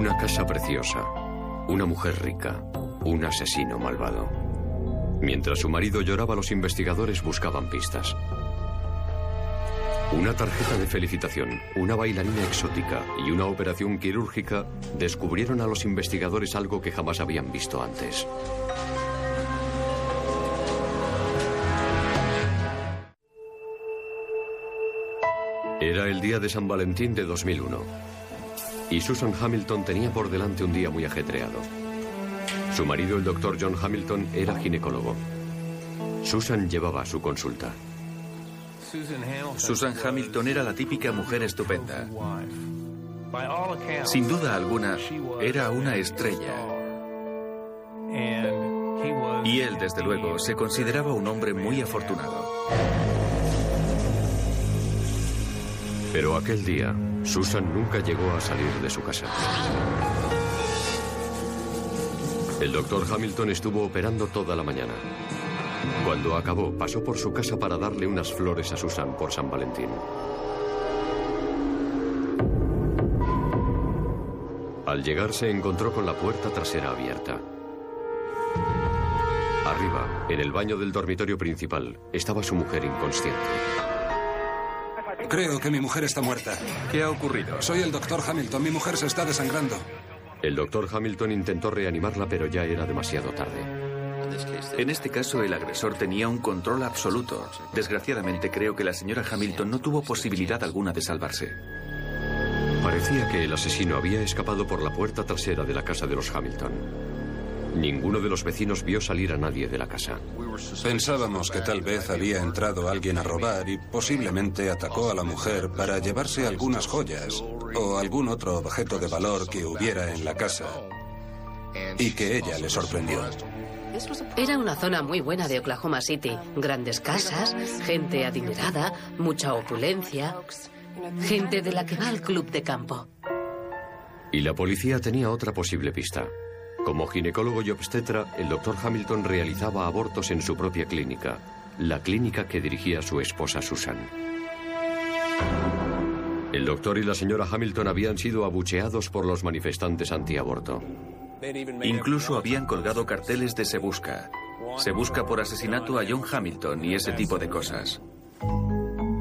Una casa preciosa, una mujer rica, un asesino malvado. Mientras su marido lloraba, los investigadores buscaban pistas. Una tarjeta de felicitación, una bailarina exótica y una operación quirúrgica descubrieron a los investigadores algo que jamás habían visto antes. Era el día de San Valentín de 2001 y Susan Hamilton tenía por delante un día muy ajetreado. Su marido, el doctor John Hamilton, era ginecólogo. Susan llevaba su consulta. Susan Hamilton era la típica mujer estupenda. Sin duda alguna, era una estrella. Y él, desde luego, se consideraba un hombre muy afortunado. Pero aquel día, Susan nunca llegó a salir de su casa. El doctor Hamilton estuvo operando toda la mañana. Cuando acabó, pasó por su casa para darle unas flores a Susan por San Valentín. Al llegar se encontró con la puerta trasera abierta. Arriba, en el baño del dormitorio principal, estaba su mujer inconsciente. Creo que mi mujer está muerta. ¿Qué ha ocurrido? Soy el doctor Hamilton. Mi mujer se está desangrando. El doctor Hamilton intentó reanimarla, pero ya era demasiado tarde. En este caso, el agresor tenía un control absoluto. Desgraciadamente, creo que la señora Hamilton no tuvo posibilidad alguna de salvarse. Parecía que el asesino había escapado por la puerta trasera de la casa de los Hamilton. Ninguno de los vecinos vio salir a nadie de la casa. Pensábamos que tal vez había entrado alguien a robar y posiblemente atacó a la mujer para llevarse algunas joyas o algún otro objeto de valor que hubiera en la casa y que ella le sorprendió. Era una zona muy buena de Oklahoma City. Grandes casas, gente adinerada, mucha opulencia, gente de la que va al club de campo. Y la policía tenía otra posible pista. Como ginecólogo y obstetra, el doctor Hamilton realizaba abortos en su propia clínica, la clínica que dirigía su esposa Susan. El doctor y la señora Hamilton habían sido abucheados por los manifestantes antiaborto. Incluso habían colgado carteles de se busca. Se busca por asesinato a John Hamilton y ese tipo de cosas.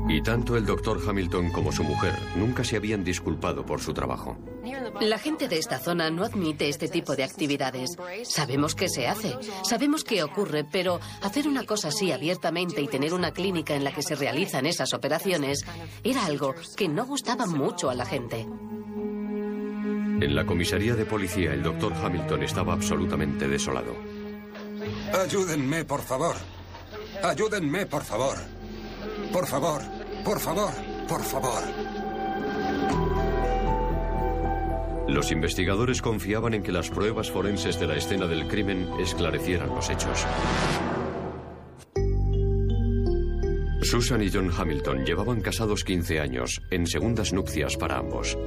Y tanto el doctor Hamilton como su mujer nunca se habían disculpado por su trabajo. La gente de esta zona no admite este tipo de actividades. Sabemos que se hace, sabemos que ocurre, pero hacer una cosa así abiertamente y tener una clínica en la que se realizan esas operaciones era algo que no gustaba mucho a la gente. En la comisaría de policía, el doctor Hamilton estaba absolutamente desolado. Ayúdenme, por favor. Ayúdenme, por favor. Por favor, por favor, por favor. Los investigadores confiaban en que las pruebas forenses de la escena del crimen esclarecieran los hechos. Susan y John Hamilton llevaban casados 15 años, en segundas nupcias para ambos.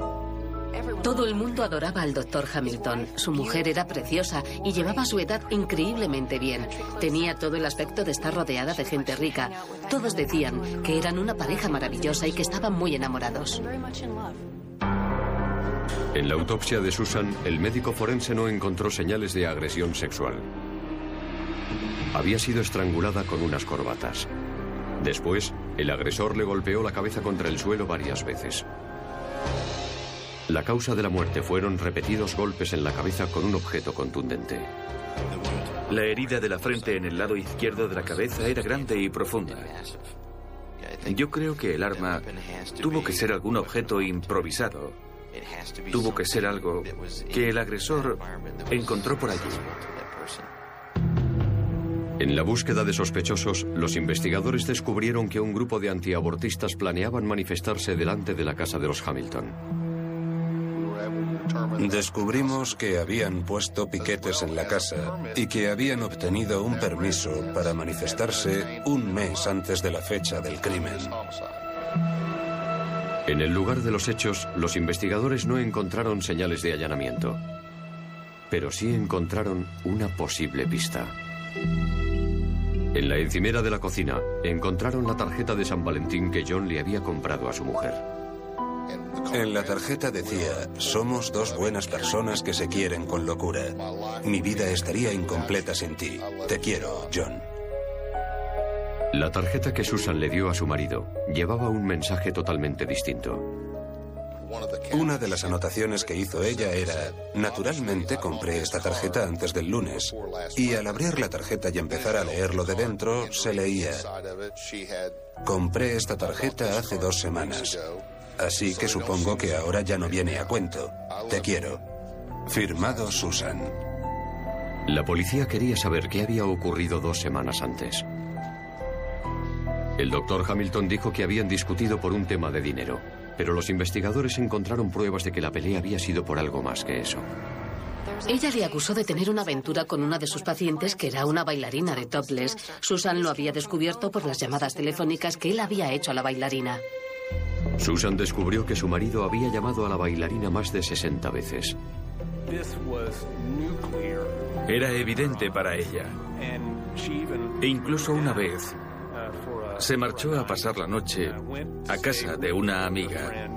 Todo el mundo adoraba al doctor Hamilton. Su mujer era preciosa y llevaba su edad increíblemente bien. Tenía todo el aspecto de estar rodeada de gente rica. Todos decían que eran una pareja maravillosa y que estaban muy enamorados. En la autopsia de Susan, el médico forense no encontró señales de agresión sexual. Había sido estrangulada con unas corbatas. Después, el agresor le golpeó la cabeza contra el suelo varias veces. La causa de la muerte fueron repetidos golpes en la cabeza con un objeto contundente. La herida de la frente en el lado izquierdo de la cabeza era grande y profunda. Yo creo que el arma tuvo que ser algún objeto improvisado. Tuvo que ser algo que el agresor encontró por allí. En la búsqueda de sospechosos, los investigadores descubrieron que un grupo de antiabortistas planeaban manifestarse delante de la casa de los Hamilton. Descubrimos que habían puesto piquetes en la casa y que habían obtenido un permiso para manifestarse un mes antes de la fecha del crimen. En el lugar de los hechos, los investigadores no encontraron señales de allanamiento, pero sí encontraron una posible pista. En la encimera de la cocina encontraron la tarjeta de San Valentín que John le había comprado a su mujer. En la tarjeta decía, somos dos buenas personas que se quieren con locura. Mi vida estaría incompleta sin ti. Te quiero, John. La tarjeta que Susan le dio a su marido llevaba un mensaje totalmente distinto. Una de las anotaciones que hizo ella era, naturalmente compré esta tarjeta antes del lunes, y al abrir la tarjeta y empezar a leerlo de dentro, se leía, compré esta tarjeta hace dos semanas, así que supongo que ahora ya no viene a cuento. Te quiero. Firmado Susan. La policía quería saber qué había ocurrido dos semanas antes. El doctor Hamilton dijo que habían discutido por un tema de dinero, pero los investigadores encontraron pruebas de que la pelea había sido por algo más que eso. Ella le acusó de tener una aventura con una de sus pacientes que era una bailarina de topless. Susan lo había descubierto por las llamadas telefónicas que él había hecho a la bailarina. Susan descubrió que su marido había llamado a la bailarina más de 60 veces. Era evidente para ella. E incluso una vez se marchó a pasar la noche a casa de una amiga.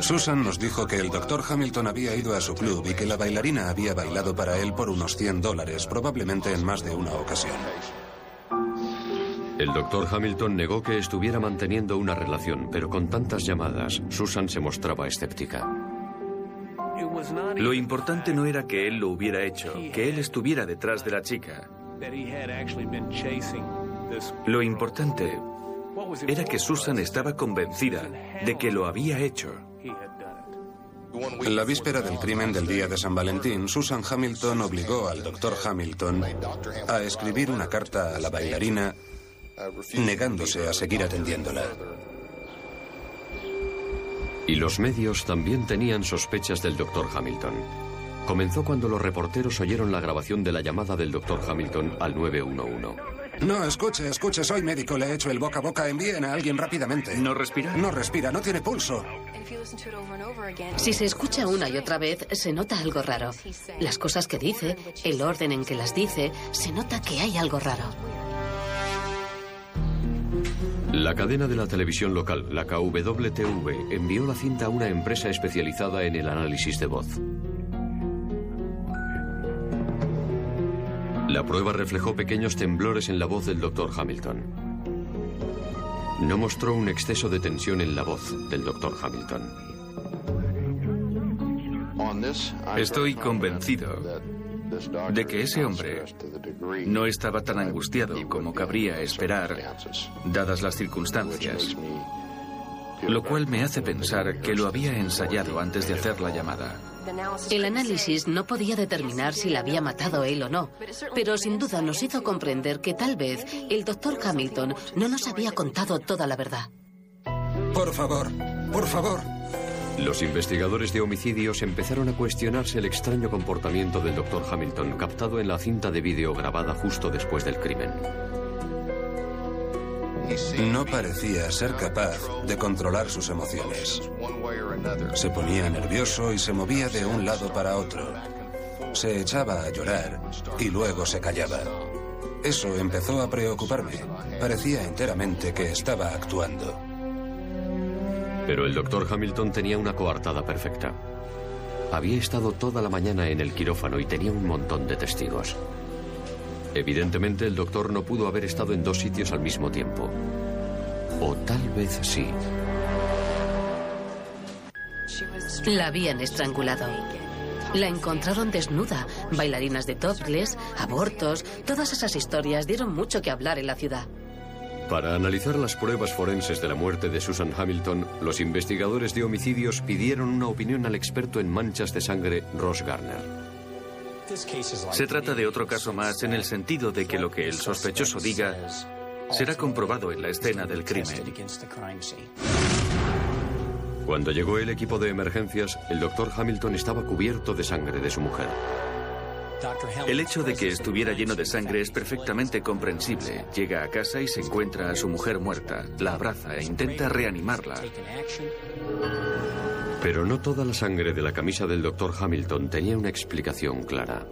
Susan nos dijo que el doctor Hamilton había ido a su club y que la bailarina había bailado para él por unos 100 dólares, probablemente en más de una ocasión. El doctor Hamilton negó que estuviera manteniendo una relación, pero con tantas llamadas, Susan se mostraba escéptica. Lo importante no era que él lo hubiera hecho, que él estuviera detrás de la chica. Lo importante era que Susan estaba convencida de que lo había hecho. En la víspera del crimen del día de San Valentín, Susan Hamilton obligó al doctor Hamilton a escribir una carta a la bailarina negándose a seguir atendiéndola. Y los medios también tenían sospechas del doctor Hamilton. Comenzó cuando los reporteros oyeron la grabación de la llamada del doctor Hamilton al 911. No, escuche, escuche, soy médico, le he hecho el boca a boca, envíen a alguien rápidamente. ¿No respira? No respira, no tiene pulso. Si se escucha una y otra vez, se nota algo raro. Las cosas que dice, el orden en que las dice, se nota que hay algo raro. La cadena de la televisión local, la KWTV, envió la cinta a una empresa especializada en el análisis de voz. La prueba reflejó pequeños temblores en la voz del doctor Hamilton. No mostró un exceso de tensión en la voz del doctor Hamilton. Estoy convencido de que ese hombre no estaba tan angustiado como cabría esperar, dadas las circunstancias, lo cual me hace pensar que lo había ensayado antes de hacer la llamada. El análisis no podía determinar si la había matado él o no, pero sin duda nos hizo comprender que tal vez el doctor Hamilton no nos había contado toda la verdad. Por favor, por favor. Los investigadores de homicidios empezaron a cuestionarse el extraño comportamiento del doctor Hamilton captado en la cinta de vídeo grabada justo después del crimen. No parecía ser capaz de controlar sus emociones. Se ponía nervioso y se movía de un lado para otro. Se echaba a llorar y luego se callaba. Eso empezó a preocuparme. Parecía enteramente que estaba actuando. Pero el doctor Hamilton tenía una coartada perfecta. Había estado toda la mañana en el quirófano y tenía un montón de testigos. Evidentemente el doctor no pudo haber estado en dos sitios al mismo tiempo. O tal vez sí. La habían estrangulado. La encontraron desnuda. Bailarinas de topless, abortos, todas esas historias dieron mucho que hablar en la ciudad. Para analizar las pruebas forenses de la muerte de Susan Hamilton, los investigadores de homicidios pidieron una opinión al experto en manchas de sangre, Ross Garner. Se trata de otro caso más en el sentido de que lo que el sospechoso diga será comprobado en la escena del crimen. Cuando llegó el equipo de emergencias, el doctor Hamilton estaba cubierto de sangre de su mujer. El hecho de que estuviera lleno de sangre es perfectamente comprensible. Llega a casa y se encuentra a su mujer muerta, la abraza e intenta reanimarla. Pero no toda la sangre de la camisa del doctor Hamilton tenía una explicación clara.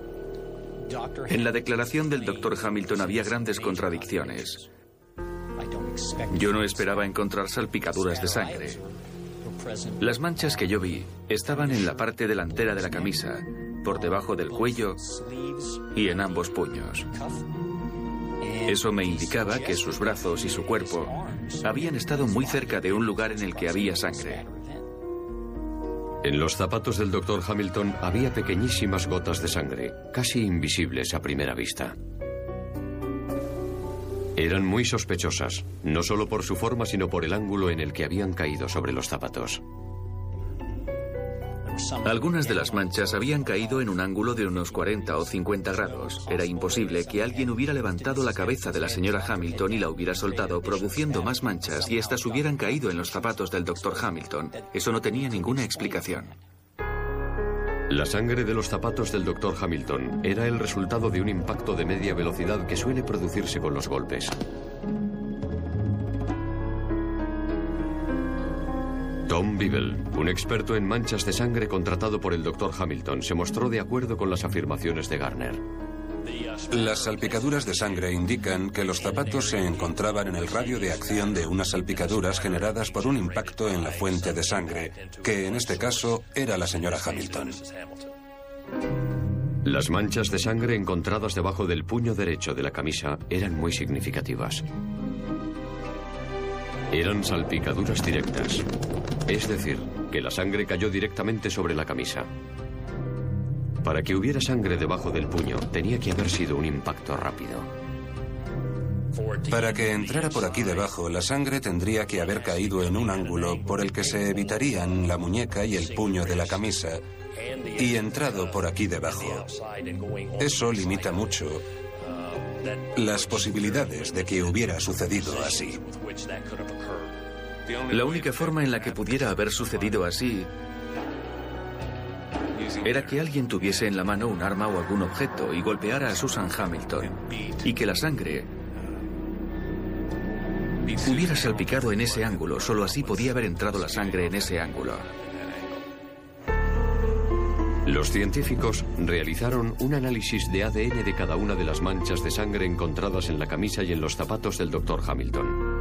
En la declaración del doctor Hamilton había grandes contradicciones. Yo no esperaba encontrar salpicaduras de sangre. Las manchas que yo vi estaban en la parte delantera de la camisa, por debajo del cuello y en ambos puños. Eso me indicaba que sus brazos y su cuerpo habían estado muy cerca de un lugar en el que había sangre. En los zapatos del doctor Hamilton había pequeñísimas gotas de sangre, casi invisibles a primera vista. Eran muy sospechosas, no solo por su forma, sino por el ángulo en el que habían caído sobre los zapatos. Algunas de las manchas habían caído en un ángulo de unos 40 o 50 grados. Era imposible que alguien hubiera levantado la cabeza de la señora Hamilton y la hubiera soltado, produciendo más manchas, y éstas hubieran caído en los zapatos del doctor Hamilton. Eso no tenía ninguna explicación. La sangre de los zapatos del doctor Hamilton era el resultado de un impacto de media velocidad que suele producirse con los golpes. Tom Beagle, un experto en manchas de sangre contratado por el Dr. Hamilton, se mostró de acuerdo con las afirmaciones de Garner. Las salpicaduras de sangre indican que los zapatos se encontraban en el radio de acción de unas salpicaduras generadas por un impacto en la fuente de sangre, que en este caso era la señora Hamilton. Las manchas de sangre encontradas debajo del puño derecho de la camisa eran muy significativas. Eran salpicaduras directas. Es decir, que la sangre cayó directamente sobre la camisa. Para que hubiera sangre debajo del puño, tenía que haber sido un impacto rápido. Para que entrara por aquí debajo, la sangre tendría que haber caído en un ángulo por el que se evitarían la muñeca y el puño de la camisa y entrado por aquí debajo. Eso limita mucho las posibilidades de que hubiera sucedido así. La única forma en la que pudiera haber sucedido así era que alguien tuviese en la mano un arma o algún objeto y golpeara a Susan Hamilton y que la sangre hubiera salpicado en ese ángulo. Solo así podía haber entrado la sangre en ese ángulo. Los científicos realizaron un análisis de ADN de cada una de las manchas de sangre encontradas en la camisa y en los zapatos del Dr. Hamilton.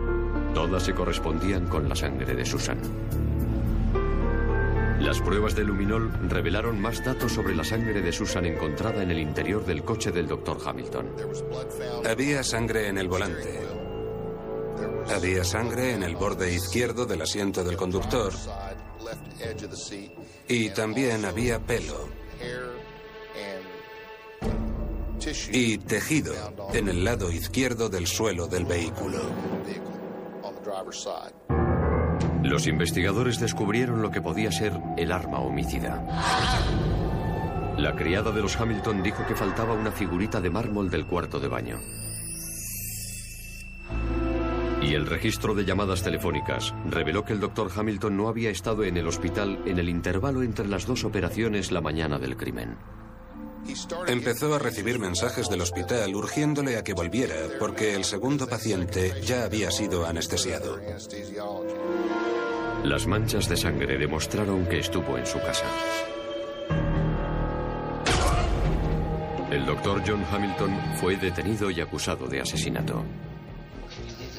Todas se correspondían con la sangre de Susan. Las pruebas de luminol revelaron más datos sobre la sangre de Susan encontrada en el interior del coche del Dr. Hamilton. Había sangre en el volante. Había sangre en el borde izquierdo del asiento del conductor. Y también había pelo. Y tejido en el lado izquierdo del suelo del vehículo. Los investigadores descubrieron lo que podía ser el arma homicida. La criada de los Hamilton dijo que faltaba una figurita de mármol del cuarto de baño. Y el registro de llamadas telefónicas reveló que el doctor Hamilton no había estado en el hospital en el intervalo entre las dos operaciones la mañana del crimen. Empezó a recibir mensajes del hospital urgiéndole a que volviera porque el segundo paciente ya había sido anestesiado. Las manchas de sangre demostraron que estuvo en su casa. El doctor John Hamilton fue detenido y acusado de asesinato.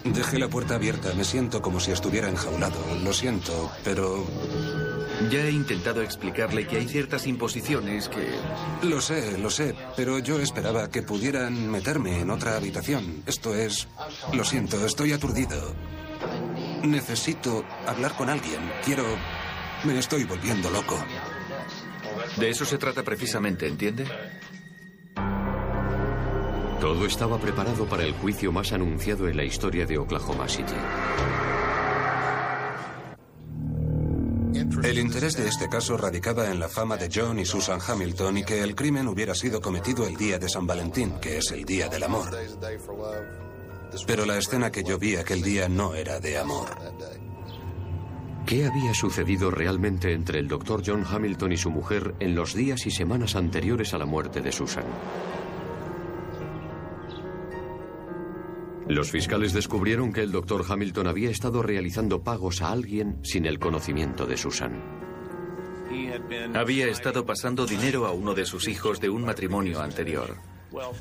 Dejé la puerta abierta, me siento como si estuviera enjaulado. Lo siento, pero... Ya he intentado explicarle que hay ciertas imposiciones que... Lo sé, lo sé, pero yo esperaba que pudieran meterme en otra habitación. Esto es... Lo siento, estoy aturdido. Necesito hablar con alguien. Quiero... Me estoy volviendo loco. De eso se trata precisamente, ¿entiende? Todo estaba preparado para el juicio más anunciado en la historia de Oklahoma City. El interés de este caso radicaba en la fama de John y Susan Hamilton y que el crimen hubiera sido cometido el día de San Valentín, que es el día del amor. Pero la escena que yo vi aquel día no era de amor. ¿Qué había sucedido realmente entre el doctor John Hamilton y su mujer en los días y semanas anteriores a la muerte de Susan? Los fiscales descubrieron que el doctor Hamilton había estado realizando pagos a alguien sin el conocimiento de Susan. Había estado pasando dinero a uno de sus hijos de un matrimonio anterior.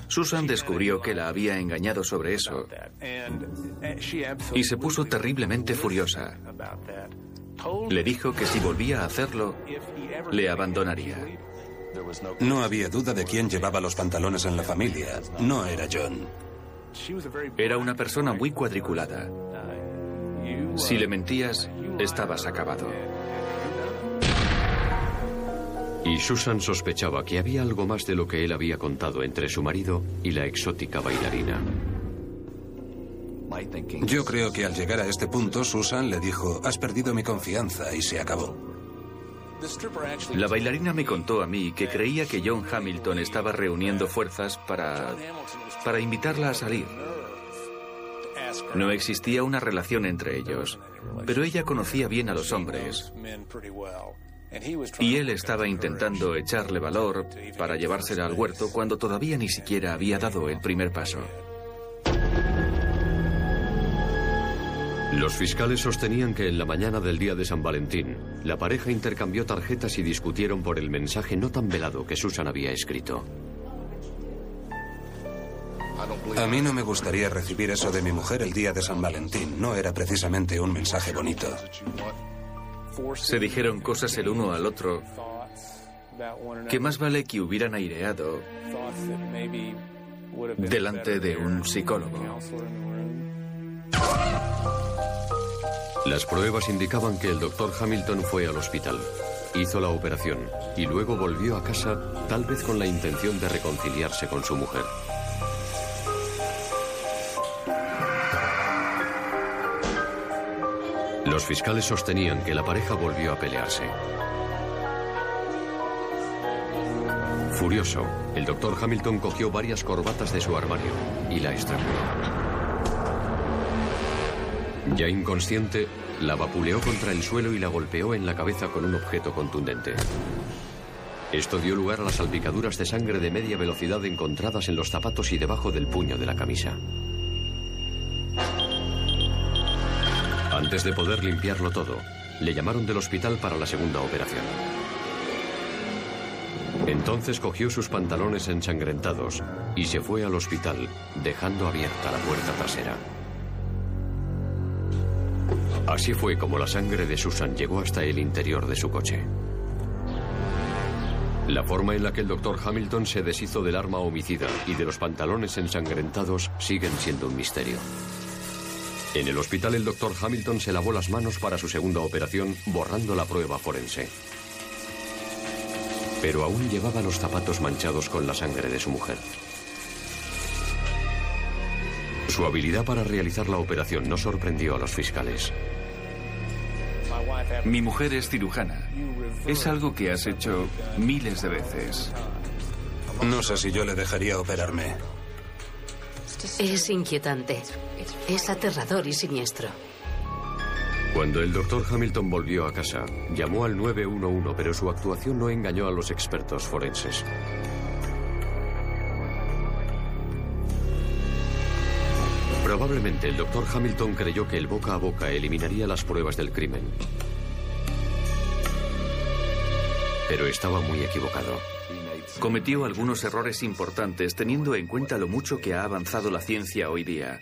Susan descubrió que la había engañado sobre eso y se puso terriblemente furiosa. Le dijo que si volvía a hacerlo, le abandonaría. No había duda de quién llevaba los pantalones en la familia. No era John. Era una persona muy cuadriculada. Si le mentías, estabas acabado. Y Susan sospechaba que había algo más de lo que él había contado entre su marido y la exótica bailarina. Yo creo que al llegar a este punto, Susan le dijo, has perdido mi confianza y se acabó. La bailarina me contó a mí que creía que John Hamilton estaba reuniendo fuerzas para, para invitarla a salir. No existía una relación entre ellos, pero ella conocía bien a los hombres. Y él estaba intentando echarle valor para llevársela al huerto cuando todavía ni siquiera había dado el primer paso. Los fiscales sostenían que en la mañana del día de San Valentín, la pareja intercambió tarjetas y discutieron por el mensaje no tan velado que Susan había escrito. A mí no me gustaría recibir eso de mi mujer el día de San Valentín. No era precisamente un mensaje bonito. Se dijeron cosas el uno al otro que más vale que hubieran aireado delante de un psicólogo. Las pruebas indicaban que el doctor Hamilton fue al hospital, hizo la operación y luego volvió a casa tal vez con la intención de reconciliarse con su mujer. Los fiscales sostenían que la pareja volvió a pelearse. Furioso, el doctor Hamilton cogió varias corbatas de su armario y la estranguló. Ya inconsciente, la vapuleó contra el suelo y la golpeó en la cabeza con un objeto contundente. Esto dio lugar a las salpicaduras de sangre de media velocidad encontradas en los zapatos y debajo del puño de la camisa. Antes de poder limpiarlo todo, le llamaron del hospital para la segunda operación. Entonces cogió sus pantalones ensangrentados y se fue al hospital, dejando abierta la puerta trasera. Así fue como la sangre de Susan llegó hasta el interior de su coche. La forma en la que el doctor Hamilton se deshizo del arma homicida y de los pantalones ensangrentados siguen siendo un misterio. En el hospital el doctor Hamilton se lavó las manos para su segunda operación borrando la prueba forense. Pero aún llevaba los zapatos manchados con la sangre de su mujer. Su habilidad para realizar la operación no sorprendió a los fiscales. Mi mujer es cirujana. Es algo que has hecho miles de veces. No sé si yo le dejaría operarme. Es inquietante. Es aterrador y siniestro. Cuando el doctor Hamilton volvió a casa, llamó al 911, pero su actuación no engañó a los expertos forenses. Probablemente el doctor Hamilton creyó que el boca a boca eliminaría las pruebas del crimen. Pero estaba muy equivocado. Cometió algunos errores importantes teniendo en cuenta lo mucho que ha avanzado la ciencia hoy día.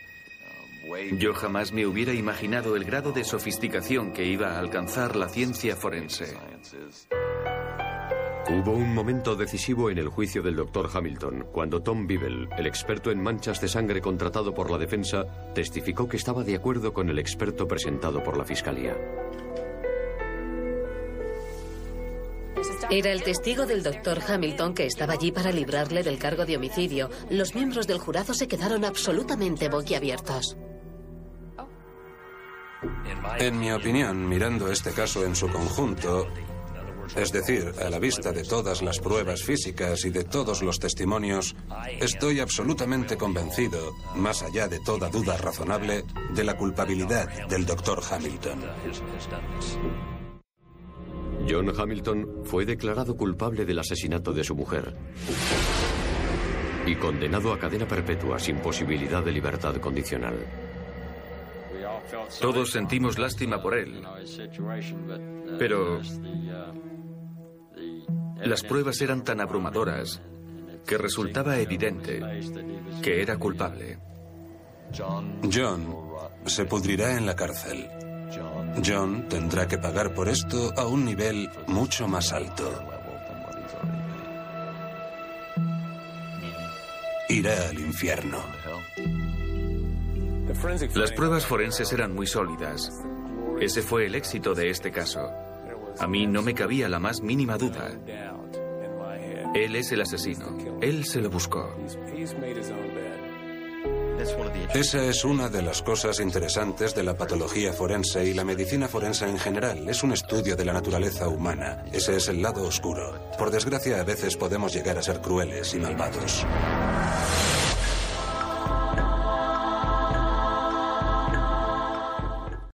Yo jamás me hubiera imaginado el grado de sofisticación que iba a alcanzar la ciencia forense. Hubo un momento decisivo en el juicio del doctor Hamilton, cuando Tom Bibel, el experto en manchas de sangre contratado por la defensa, testificó que estaba de acuerdo con el experto presentado por la fiscalía. Era el testigo del doctor Hamilton que estaba allí para librarle del cargo de homicidio. Los miembros del jurado se quedaron absolutamente boquiabiertos. En mi opinión, mirando este caso en su conjunto, es decir, a la vista de todas las pruebas físicas y de todos los testimonios, estoy absolutamente convencido, más allá de toda duda razonable, de la culpabilidad del doctor Hamilton. John Hamilton fue declarado culpable del asesinato de su mujer y condenado a cadena perpetua sin posibilidad de libertad condicional. Todos sentimos lástima por él, pero las pruebas eran tan abrumadoras que resultaba evidente que era culpable. John se pudrirá en la cárcel. John tendrá que pagar por esto a un nivel mucho más alto. Irá al infierno. Las pruebas forenses eran muy sólidas. Ese fue el éxito de este caso. A mí no me cabía la más mínima duda. Él es el asesino. Él se lo buscó. Esa es una de las cosas interesantes de la patología forense y la medicina forense en general. Es un estudio de la naturaleza humana. Ese es el lado oscuro. Por desgracia, a veces podemos llegar a ser crueles y malvados.